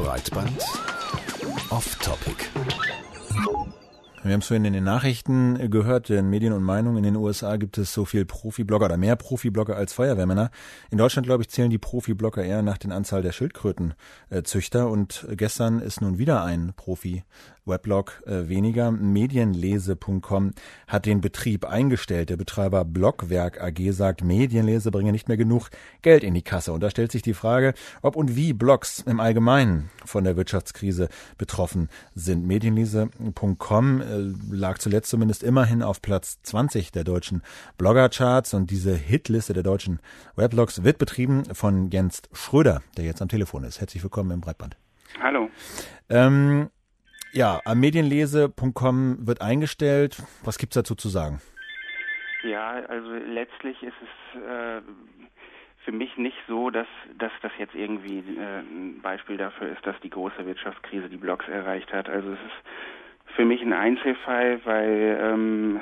Breitband off Topic. Wir haben es vorhin in den Nachrichten gehört, in Medien und Meinungen, in den USA gibt es so viel Profiblogger oder mehr Profiblogger als Feuerwehrmänner. In Deutschland, glaube ich, zählen die Profiblogger eher nach den Anzahl der Schildkrötenzüchter. Und gestern ist nun wieder ein Profi Weblog äh, weniger. Medienlese.com hat den Betrieb eingestellt. Der Betreiber Blogwerk AG sagt, Medienlese bringe nicht mehr genug Geld in die Kasse. Und da stellt sich die Frage, ob und wie Blogs im Allgemeinen von der Wirtschaftskrise betroffen sind. Medienlese.com äh, lag zuletzt zumindest immerhin auf Platz 20 der deutschen Bloggercharts und diese Hitliste der deutschen Weblogs wird betrieben von Jens Schröder, der jetzt am Telefon ist. Herzlich willkommen im Breitband. Hallo. Ähm, ja, medienlese.com wird eingestellt. Was gibt's dazu zu sagen? Ja, also letztlich ist es äh, für mich nicht so, dass, dass das jetzt irgendwie äh, ein Beispiel dafür ist, dass die große Wirtschaftskrise die Blogs erreicht hat. Also es ist für mich ein Einzelfall, weil ähm,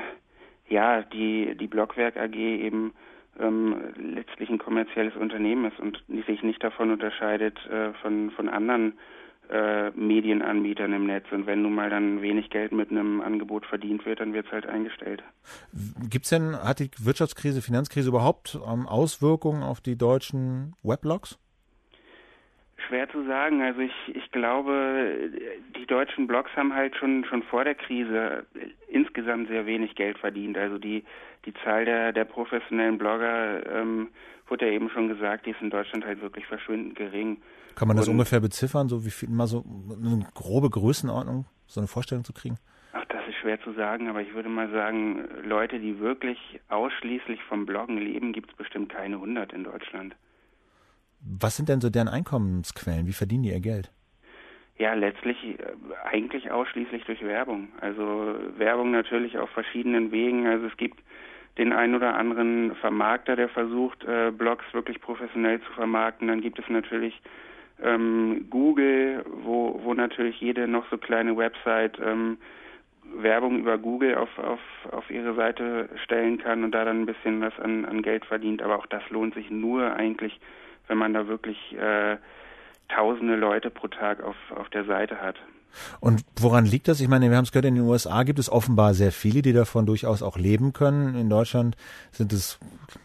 ja die die Blockwerk AG eben ähm, letztlich ein kommerzielles Unternehmen ist und sich nicht davon unterscheidet äh, von von anderen äh, Medienanbietern im Netz. Und wenn nun mal dann wenig Geld mit einem Angebot verdient wird, dann wird es halt eingestellt. Gibt's denn, hat die Wirtschaftskrise, Finanzkrise überhaupt ähm, Auswirkungen auf die deutschen Weblogs? Schwer zu sagen. Also ich, ich glaube, die deutschen Blogs haben halt schon schon vor der Krise insgesamt sehr wenig Geld verdient. Also die die Zahl der der professionellen Blogger ähm, wurde ja eben schon gesagt, die ist in Deutschland halt wirklich verschwindend gering. Kann man das Und, ungefähr beziffern, so wie viel mal so eine grobe Größenordnung, so eine Vorstellung zu kriegen? Ach, das ist schwer zu sagen, aber ich würde mal sagen, Leute, die wirklich ausschließlich vom Bloggen leben, gibt es bestimmt keine 100 in Deutschland. Was sind denn so deren Einkommensquellen? Wie verdienen die ihr Geld? Ja, letztlich äh, eigentlich ausschließlich durch Werbung. Also Werbung natürlich auf verschiedenen Wegen. Also es gibt den einen oder anderen Vermarkter, der versucht, äh, Blogs wirklich professionell zu vermarkten. Dann gibt es natürlich ähm, Google, wo, wo natürlich jede noch so kleine Website ähm, Werbung über Google auf, auf, auf ihre Seite stellen kann und da dann ein bisschen was an, an Geld verdient. Aber auch das lohnt sich nur eigentlich, wenn man da wirklich äh, tausende Leute pro Tag auf, auf der Seite hat. Und woran liegt das? Ich meine, wir haben es gehört, in den USA gibt es offenbar sehr viele, die davon durchaus auch leben können. In Deutschland sind es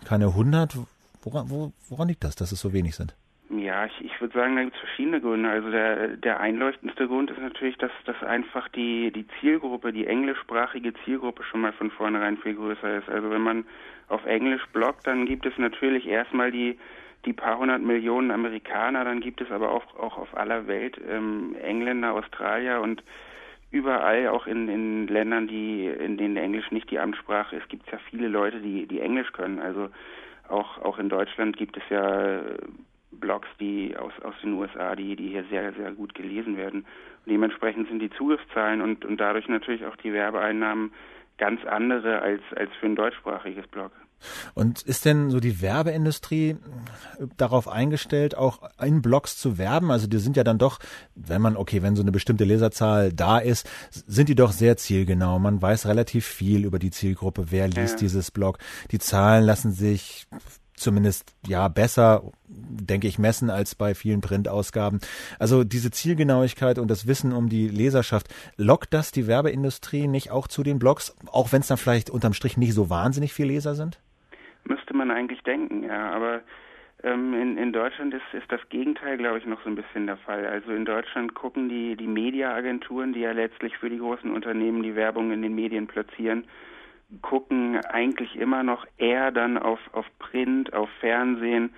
keine hundert. Woran, wo, woran liegt das, dass es so wenig sind? Ja, ich, ich würde sagen, da gibt es verschiedene Gründe. Also der, der einleuchtendste Grund ist natürlich, dass, dass einfach die, die Zielgruppe, die englischsprachige Zielgruppe schon mal von vornherein viel größer ist. Also wenn man auf Englisch bloggt, dann gibt es natürlich erstmal die die paar hundert Millionen Amerikaner, dann gibt es aber auch, auch auf aller Welt ähm, Engländer, Australier und überall, auch in, in Ländern, die, in denen Englisch nicht die Amtssprache ist, gibt es ja viele Leute, die, die Englisch können. Also auch, auch in Deutschland gibt es ja Blogs, die aus, aus den USA, die, die hier sehr, sehr gut gelesen werden. Und dementsprechend sind die Zugriffszahlen und, und dadurch natürlich auch die Werbeeinnahmen ganz andere als, als für ein deutschsprachiges Blog. Und ist denn so die Werbeindustrie darauf eingestellt, auch in Blogs zu werben? Also die sind ja dann doch, wenn man, okay, wenn so eine bestimmte Leserzahl da ist, sind die doch sehr zielgenau. Man weiß relativ viel über die Zielgruppe, wer liest ja. dieses Blog. Die Zahlen lassen sich zumindest ja besser, denke ich, messen als bei vielen Printausgaben. Also diese Zielgenauigkeit und das Wissen um die Leserschaft, lockt das die Werbeindustrie nicht auch zu den Blogs, auch wenn es dann vielleicht unterm Strich nicht so wahnsinnig viele Leser sind? Man eigentlich denken, ja, aber ähm, in, in Deutschland ist, ist das Gegenteil, glaube ich, noch so ein bisschen der Fall. Also in Deutschland gucken die, die Mediaagenturen, die ja letztlich für die großen Unternehmen die Werbung in den Medien platzieren, gucken eigentlich immer noch eher dann auf, auf Print, auf Fernsehen,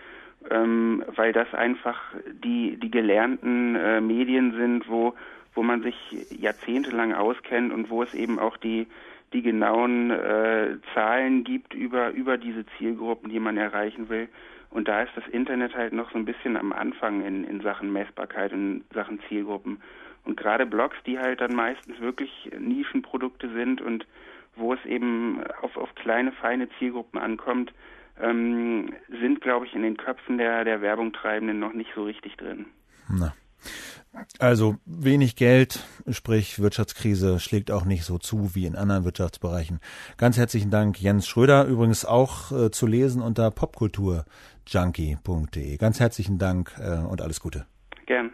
ähm, weil das einfach die, die gelernten äh, Medien sind, wo, wo man sich jahrzehntelang auskennt und wo es eben auch die, die genauen äh, Zahlen gibt über, über diese Zielgruppen, die man erreichen will. Und da ist das Internet halt noch so ein bisschen am Anfang in, in Sachen Messbarkeit und Sachen Zielgruppen. Und gerade Blogs, die halt dann meistens wirklich Nischenprodukte sind und wo es eben auf, auf kleine, feine Zielgruppen ankommt, ähm, sind, glaube ich, in den Köpfen der, der Werbungtreibenden noch nicht so richtig drin. Na. Also wenig Geld, sprich Wirtschaftskrise, schlägt auch nicht so zu wie in anderen Wirtschaftsbereichen. Ganz herzlichen Dank, Jens Schröder, übrigens auch äh, zu lesen unter popkulturjunkie.de. Ganz herzlichen Dank äh, und alles Gute. Gern.